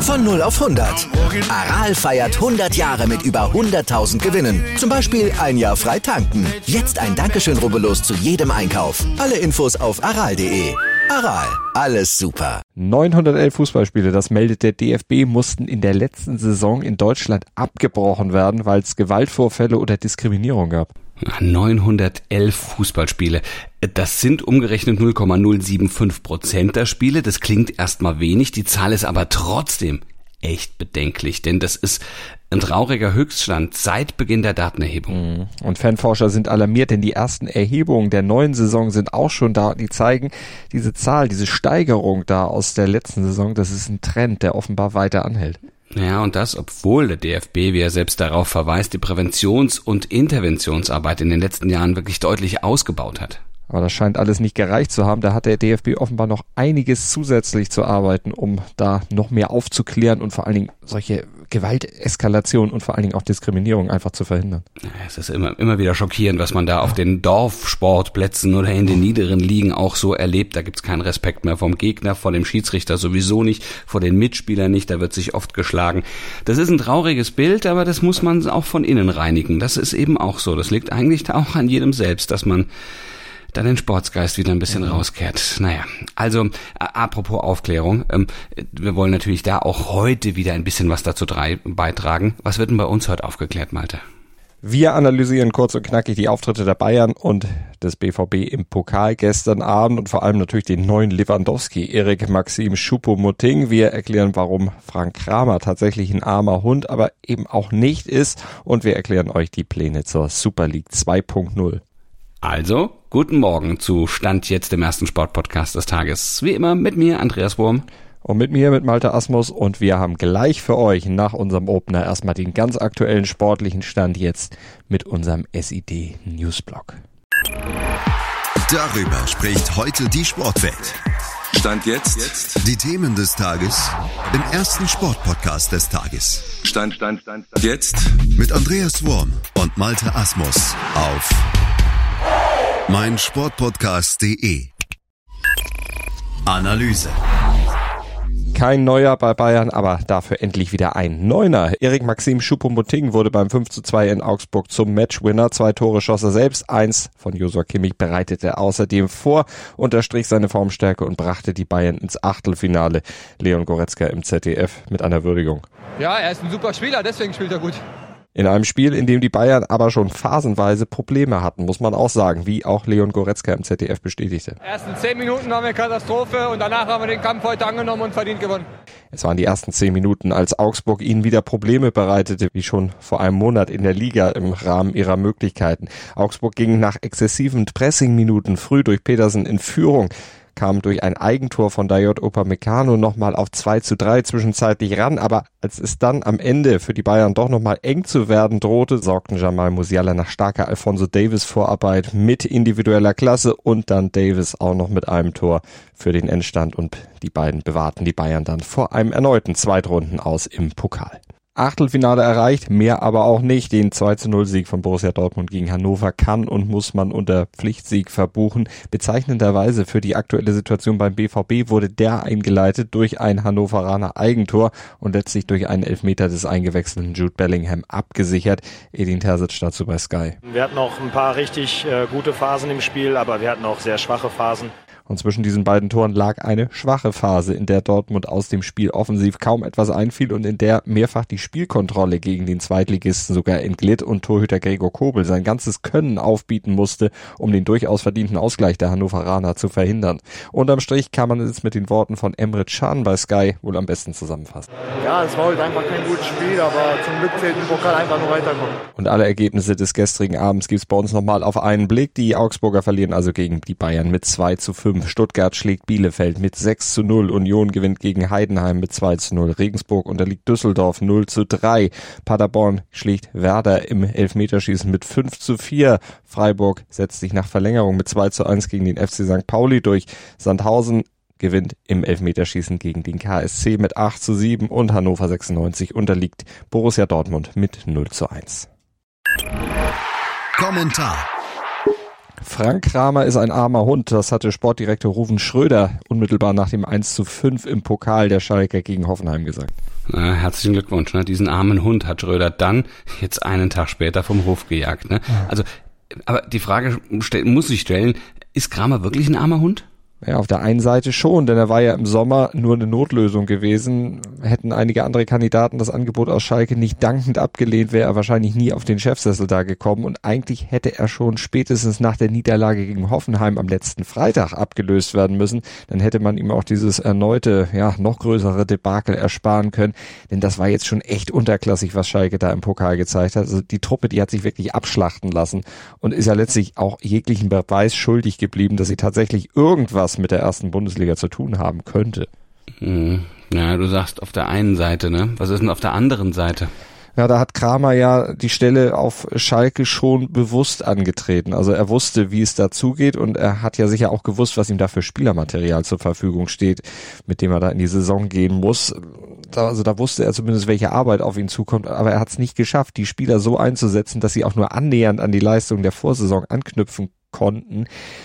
Von 0 auf 100. Aral feiert 100 Jahre mit über 100.000 Gewinnen. Zum Beispiel ein Jahr frei tanken. Jetzt ein Dankeschön, rubbellos zu jedem Einkauf. Alle Infos auf aral.de. Aral, alles super. 911 Fußballspiele, das meldet der DFB, mussten in der letzten Saison in Deutschland abgebrochen werden, weil es Gewaltvorfälle oder Diskriminierung gab. 911 Fußballspiele. Das sind umgerechnet 0,075 Prozent der Spiele. Das klingt erstmal wenig, die Zahl ist aber trotzdem echt bedenklich, denn das ist ein trauriger Höchststand seit Beginn der Datenerhebung. Mhm. Und Fanforscher sind alarmiert, denn die ersten Erhebungen der neuen Saison sind auch schon da. Die zeigen, diese Zahl, diese Steigerung da aus der letzten Saison, das ist ein Trend, der offenbar weiter anhält. Ja, und das, obwohl der DFB, wie er selbst darauf verweist, die Präventions- und Interventionsarbeit in den letzten Jahren wirklich deutlich ausgebaut hat. Aber das scheint alles nicht gereicht zu haben. Da hat der DFB offenbar noch einiges zusätzlich zu arbeiten, um da noch mehr aufzuklären und vor allen Dingen solche Gewalteskalation und vor allen Dingen auch Diskriminierung einfach zu verhindern. Es ist immer, immer wieder schockierend, was man da auf den Dorfsportplätzen oder in den niederen Ligen auch so erlebt. Da gibt's keinen Respekt mehr vom Gegner, vor dem Schiedsrichter sowieso nicht, vor den Mitspielern nicht, da wird sich oft geschlagen. Das ist ein trauriges Bild, aber das muss man auch von innen reinigen. Das ist eben auch so. Das liegt eigentlich auch an jedem selbst, dass man da den Sportsgeist wieder ein bisschen mhm. rauskehrt. Naja, also apropos Aufklärung, ähm, wir wollen natürlich da auch heute wieder ein bisschen was dazu drei, beitragen. Was wird denn bei uns heute aufgeklärt, Malte? Wir analysieren kurz und knackig die Auftritte der Bayern und des BVB im Pokal gestern Abend und vor allem natürlich den neuen Lewandowski, Erik Maxim Schuppo-Moting. Wir erklären, warum Frank Kramer tatsächlich ein armer Hund, aber eben auch nicht ist und wir erklären euch die Pläne zur Super League 2.0. Also, guten Morgen zu Stand jetzt dem ersten Sportpodcast des Tages. Wie immer mit mir, Andreas Wurm. Und mit mir, mit Malte Asmus. Und wir haben gleich für euch nach unserem Opener erstmal den ganz aktuellen sportlichen Stand jetzt mit unserem SID Newsblog. Darüber spricht heute die Sportwelt. Stand jetzt. jetzt. Die Themen des Tages im ersten Sportpodcast des Tages. Stand, Stand, Stand, Stand. Jetzt mit Andreas Wurm und Malte Asmus auf mein Sportpodcast.de Analyse. Kein Neuer bei Bayern, aber dafür endlich wieder ein Neuner. Erik Maxim Schuppomoting wurde beim 5 zu 2 in Augsburg zum Matchwinner. Zwei Tore schoss er selbst. Eins von Josua Kimmich bereitete er außerdem vor, unterstrich seine Formstärke und brachte die Bayern ins Achtelfinale. Leon Goretzka im ZDF mit einer Würdigung. Ja, er ist ein super Spieler, deswegen spielt er gut. In einem Spiel, in dem die Bayern aber schon phasenweise Probleme hatten, muss man auch sagen, wie auch Leon Goretzka im ZDF bestätigte. Die ersten zehn Minuten waren wir Katastrophe und danach haben wir den Kampf heute angenommen und verdient gewonnen. Es waren die ersten zehn Minuten, als Augsburg ihnen wieder Probleme bereitete, wie schon vor einem Monat in der Liga im Rahmen ihrer Möglichkeiten. Augsburg ging nach exzessiven Pressing-Minuten früh durch Petersen in Führung kam durch ein Eigentor von Dayot Upamecano nochmal auf 2 zu 3 zwischenzeitlich ran, aber als es dann am Ende für die Bayern doch nochmal eng zu werden drohte, sorgten Jamal Musiala nach starker Alfonso Davis Vorarbeit mit individueller Klasse und dann Davis auch noch mit einem Tor für den Endstand und die beiden bewahrten die Bayern dann vor einem erneuten Zweitrunden aus im Pokal. Achtelfinale erreicht, mehr aber auch nicht. Den 2 zu 0 Sieg von Borussia Dortmund gegen Hannover kann und muss man unter Pflichtsieg verbuchen. Bezeichnenderweise für die aktuelle Situation beim BVB wurde der eingeleitet durch ein Hannoveraner Eigentor und letztlich durch einen Elfmeter des eingewechselten Jude Bellingham abgesichert. Edin Terzic dazu bei Sky. Wir hatten noch ein paar richtig äh, gute Phasen im Spiel, aber wir hatten auch sehr schwache Phasen. Und zwischen diesen beiden Toren lag eine schwache Phase, in der Dortmund aus dem Spiel offensiv kaum etwas einfiel und in der mehrfach die Spielkontrolle gegen den Zweitligisten sogar entglitt und Torhüter Gregor Kobel sein ganzes Können aufbieten musste, um den durchaus verdienten Ausgleich der Hannoveraner zu verhindern. Unterm Strich kann man es mit den Worten von Emre Can bei Sky wohl am besten zusammenfassen. Ja, es war heute einfach kein gutes Spiel, aber zum Glück zählt im Pokal einfach nur weiterkommen. Und alle Ergebnisse des gestrigen Abends gibt's bei uns nochmal auf einen Blick. Die Augsburger verlieren also gegen die Bayern mit 2 zu 5. Stuttgart schlägt Bielefeld mit 6 zu 0. Union gewinnt gegen Heidenheim mit 2 zu 0. Regensburg unterliegt Düsseldorf 0 zu 3. Paderborn schlägt Werder im Elfmeterschießen mit 5 zu 4. Freiburg setzt sich nach Verlängerung mit 2 zu 1 gegen den FC St. Pauli durch. Sandhausen gewinnt im Elfmeterschießen gegen den KSC mit 8 zu 7 und Hannover 96 unterliegt Borussia Dortmund mit 0 zu 1. Kommentar Frank Kramer ist ein armer Hund. Das hatte Sportdirektor Ruven Schröder unmittelbar nach dem 1 zu 5 im Pokal der Schalker gegen Hoffenheim gesagt. Na, herzlichen Glückwunsch. Ne? Diesen armen Hund hat Schröder dann jetzt einen Tag später vom Hof gejagt. Ne? Also, aber die Frage muss ich stellen, ist Kramer wirklich ein armer Hund? Ja, auf der einen Seite schon, denn er war ja im Sommer nur eine Notlösung gewesen. Hätten einige andere Kandidaten das Angebot aus Schalke nicht dankend abgelehnt, wäre er wahrscheinlich nie auf den Chefsessel da gekommen. Und eigentlich hätte er schon spätestens nach der Niederlage gegen Hoffenheim am letzten Freitag abgelöst werden müssen. Dann hätte man ihm auch dieses erneute, ja, noch größere Debakel ersparen können. Denn das war jetzt schon echt unterklassig, was Schalke da im Pokal gezeigt hat. Also die Truppe, die hat sich wirklich abschlachten lassen und ist ja letztlich auch jeglichen Beweis schuldig geblieben, dass sie tatsächlich irgendwas was mit der ersten Bundesliga zu tun haben könnte. Hm. Ja, du sagst auf der einen Seite, ne? Was ist denn auf der anderen Seite? Ja, da hat Kramer ja die Stelle auf Schalke schon bewusst angetreten. Also er wusste, wie es dazugeht und er hat ja sicher auch gewusst, was ihm da für Spielermaterial zur Verfügung steht, mit dem er da in die Saison gehen muss. Also da wusste er zumindest, welche Arbeit auf ihn zukommt, aber er hat es nicht geschafft, die Spieler so einzusetzen, dass sie auch nur annähernd an die Leistung der Vorsaison anknüpfen konnten.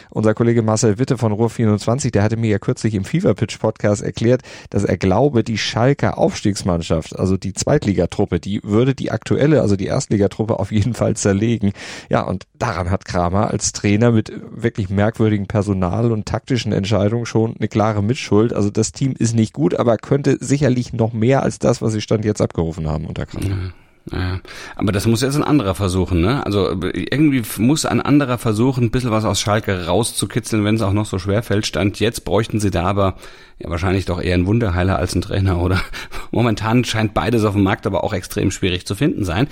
Unser Kollege Marcel Witte von Ruhr 24, der hatte mir ja kürzlich im Fever Pitch Podcast erklärt, dass er glaube, die Schalker Aufstiegsmannschaft, also die Zweitligatruppe, die würde die aktuelle, also die Erstligatruppe auf jeden Fall zerlegen. Ja, und daran hat Kramer als Trainer mit wirklich merkwürdigen Personal und taktischen Entscheidungen schon eine klare Mitschuld. Also das Team ist nicht gut, aber könnte sicherlich noch mehr als das, was sie Stand jetzt abgerufen haben unter Kramer. Ja, aber das muss jetzt ein anderer versuchen, ne? Also irgendwie muss ein anderer versuchen, ein bisschen was aus Schalke rauszukitzeln, wenn es auch noch so schwer fällt. Stand jetzt bräuchten sie da aber ja wahrscheinlich doch eher einen Wunderheiler als einen Trainer, oder? Momentan scheint beides auf dem Markt aber auch extrem schwierig zu finden sein.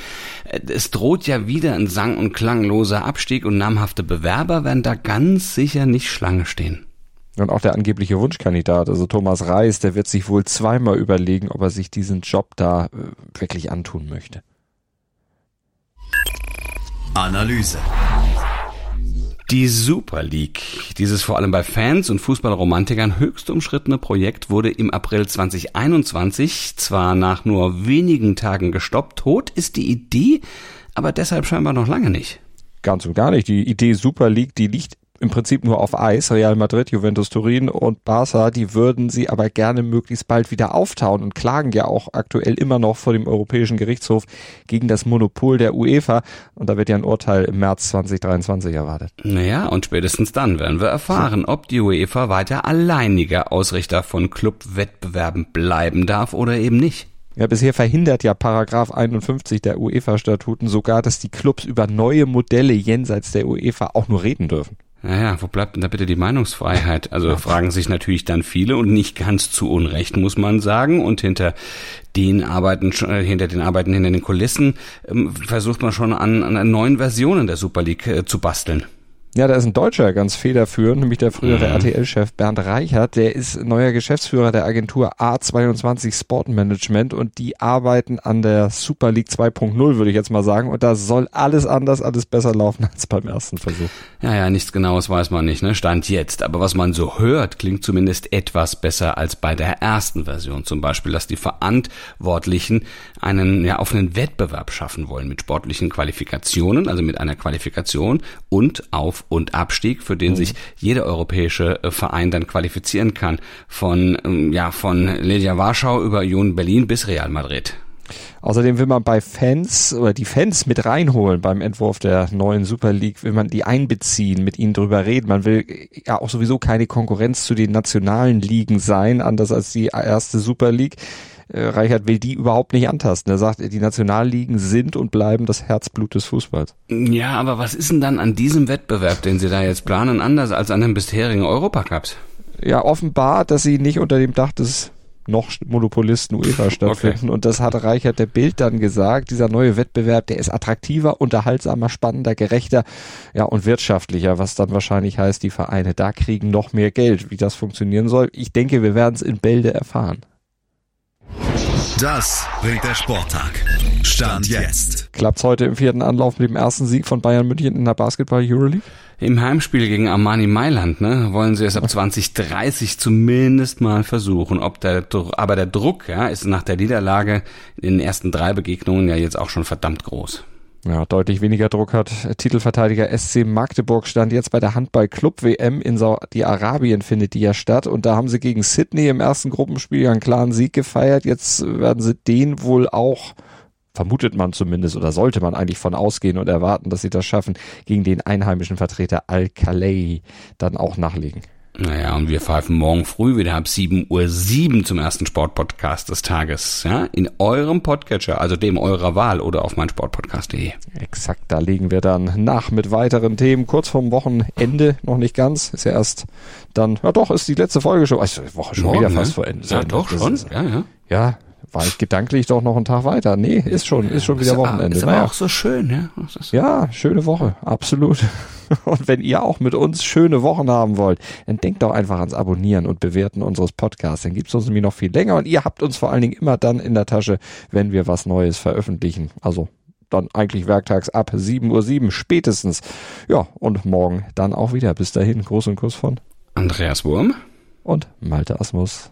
Es droht ja wieder ein sang- und klangloser Abstieg und namhafte Bewerber werden da ganz sicher nicht Schlange stehen. Und auch der angebliche Wunschkandidat, also Thomas Reis, der wird sich wohl zweimal überlegen, ob er sich diesen Job da äh, wirklich antun möchte. Analyse. Die Super League, dieses vor allem bei Fans und Fußballromantikern höchst umschrittene Projekt, wurde im April 2021 zwar nach nur wenigen Tagen gestoppt, tot ist die Idee, aber deshalb scheinbar noch lange nicht. Ganz und gar nicht. Die Idee Super League, die liegt im Prinzip nur auf Eis. Real Madrid, Juventus Turin und Barca, die würden sie aber gerne möglichst bald wieder auftauen und klagen ja auch aktuell immer noch vor dem Europäischen Gerichtshof gegen das Monopol der UEFA. Und da wird ja ein Urteil im März 2023 erwartet. Naja, und spätestens dann werden wir erfahren, ob die UEFA weiter alleiniger Ausrichter von Clubwettbewerben bleiben darf oder eben nicht. Ja, bisher verhindert ja Paragraph 51 der UEFA-Statuten sogar, dass die Clubs über neue Modelle jenseits der UEFA auch nur reden dürfen. Naja, wo bleibt denn da bitte die Meinungsfreiheit? Also fragen sich natürlich dann viele und nicht ganz zu Unrecht, muss man sagen. Und hinter den Arbeiten, äh, hinter den Arbeiten hinter den Kulissen ähm, versucht man schon an, an neuen Versionen der Super League äh, zu basteln. Ja, da ist ein Deutscher ganz federführend, nämlich der frühere mhm. RTL-Chef Bernd Reichert. Der ist neuer Geschäftsführer der Agentur A22 Sport Management und die arbeiten an der Super League 2.0, würde ich jetzt mal sagen. Und da soll alles anders, alles besser laufen als beim ersten Versuch. Ja, ja, nichts Genaues weiß man nicht, ne? Stand jetzt. Aber was man so hört, klingt zumindest etwas besser als bei der ersten Version. Zum Beispiel, dass die Verantwortlichen einen ja, offenen Wettbewerb schaffen wollen mit sportlichen Qualifikationen, also mit einer Qualifikation und auf und Abstieg, für den mhm. sich jeder europäische äh, Verein dann qualifizieren kann. Von, ähm, ja, von Legia Warschau über Union Berlin bis Real Madrid. Außerdem will man bei Fans oder die Fans mit reinholen beim Entwurf der neuen Super League, will man die einbeziehen, mit ihnen drüber reden. Man will ja auch sowieso keine Konkurrenz zu den nationalen Ligen sein, anders als die erste Super League. Äh, Reichert will die überhaupt nicht antasten. Er sagt, die Nationalligen sind und bleiben das Herzblut des Fußballs. Ja, aber was ist denn dann an diesem Wettbewerb, den Sie da jetzt planen, anders als an den bisherigen Europacups? Ja, offenbar, dass sie nicht unter dem Dach des noch Monopolisten UEFA stattfinden. Okay. Und das hat Reichert der Bild dann gesagt. Dieser neue Wettbewerb, der ist attraktiver, unterhaltsamer, spannender, gerechter, ja, und wirtschaftlicher, was dann wahrscheinlich heißt, die Vereine da kriegen noch mehr Geld. Wie das funktionieren soll, ich denke, wir werden es in Bälde erfahren. Das bringt der Sporttag. Stand jetzt. Klappt's heute im vierten Anlauf mit dem ersten Sieg von Bayern München in der Basketball Euroleague? Im Heimspiel gegen Armani Mailand ne, wollen sie es ab 2030 zumindest mal versuchen. Ob der, aber der Druck ja, ist nach der Niederlage in den ersten drei Begegnungen ja jetzt auch schon verdammt groß. Ja, deutlich weniger Druck hat Titelverteidiger SC Magdeburg stand jetzt bei der Handball-Club-WM in Saudi-Arabien findet die ja statt und da haben sie gegen Sydney im ersten Gruppenspiel einen klaren Sieg gefeiert. Jetzt werden sie den wohl auch vermutet man zumindest oder sollte man eigentlich von ausgehen und erwarten, dass sie das schaffen, gegen den einheimischen Vertreter Al-Khalei dann auch nachlegen. Naja, und wir pfeifen morgen früh wieder ab 7.07 Uhr zum ersten Sportpodcast des Tages. Ja, in eurem Podcatcher, also dem eurer Wahl oder auf meinsportpodcast.de. Exakt, da legen wir dann nach mit weiteren Themen. Kurz vorm Wochenende, noch nicht ganz, ist ja erst dann, ja doch, ist die letzte Folge schon, also Woche schon morgen, wieder fast ne? vor Ende. Ja, doch, schon, ist, ja, ja. Ja, war ich gedanklich doch noch einen Tag weiter. Nee, ist schon, ist schon wieder Wochenende. Ist aber naja. auch so schön, ja. Ja, schöne Woche, absolut. Und wenn ihr auch mit uns schöne Wochen haben wollt, dann denkt doch einfach ans Abonnieren und Bewerten unseres Podcasts. Dann gibt's uns nämlich noch viel länger und ihr habt uns vor allen Dingen immer dann in der Tasche, wenn wir was Neues veröffentlichen. Also dann eigentlich werktags ab 7.07 Uhr spätestens. Ja, und morgen dann auch wieder. Bis dahin, Gruß und Kuss von Andreas Wurm und Malte Asmus.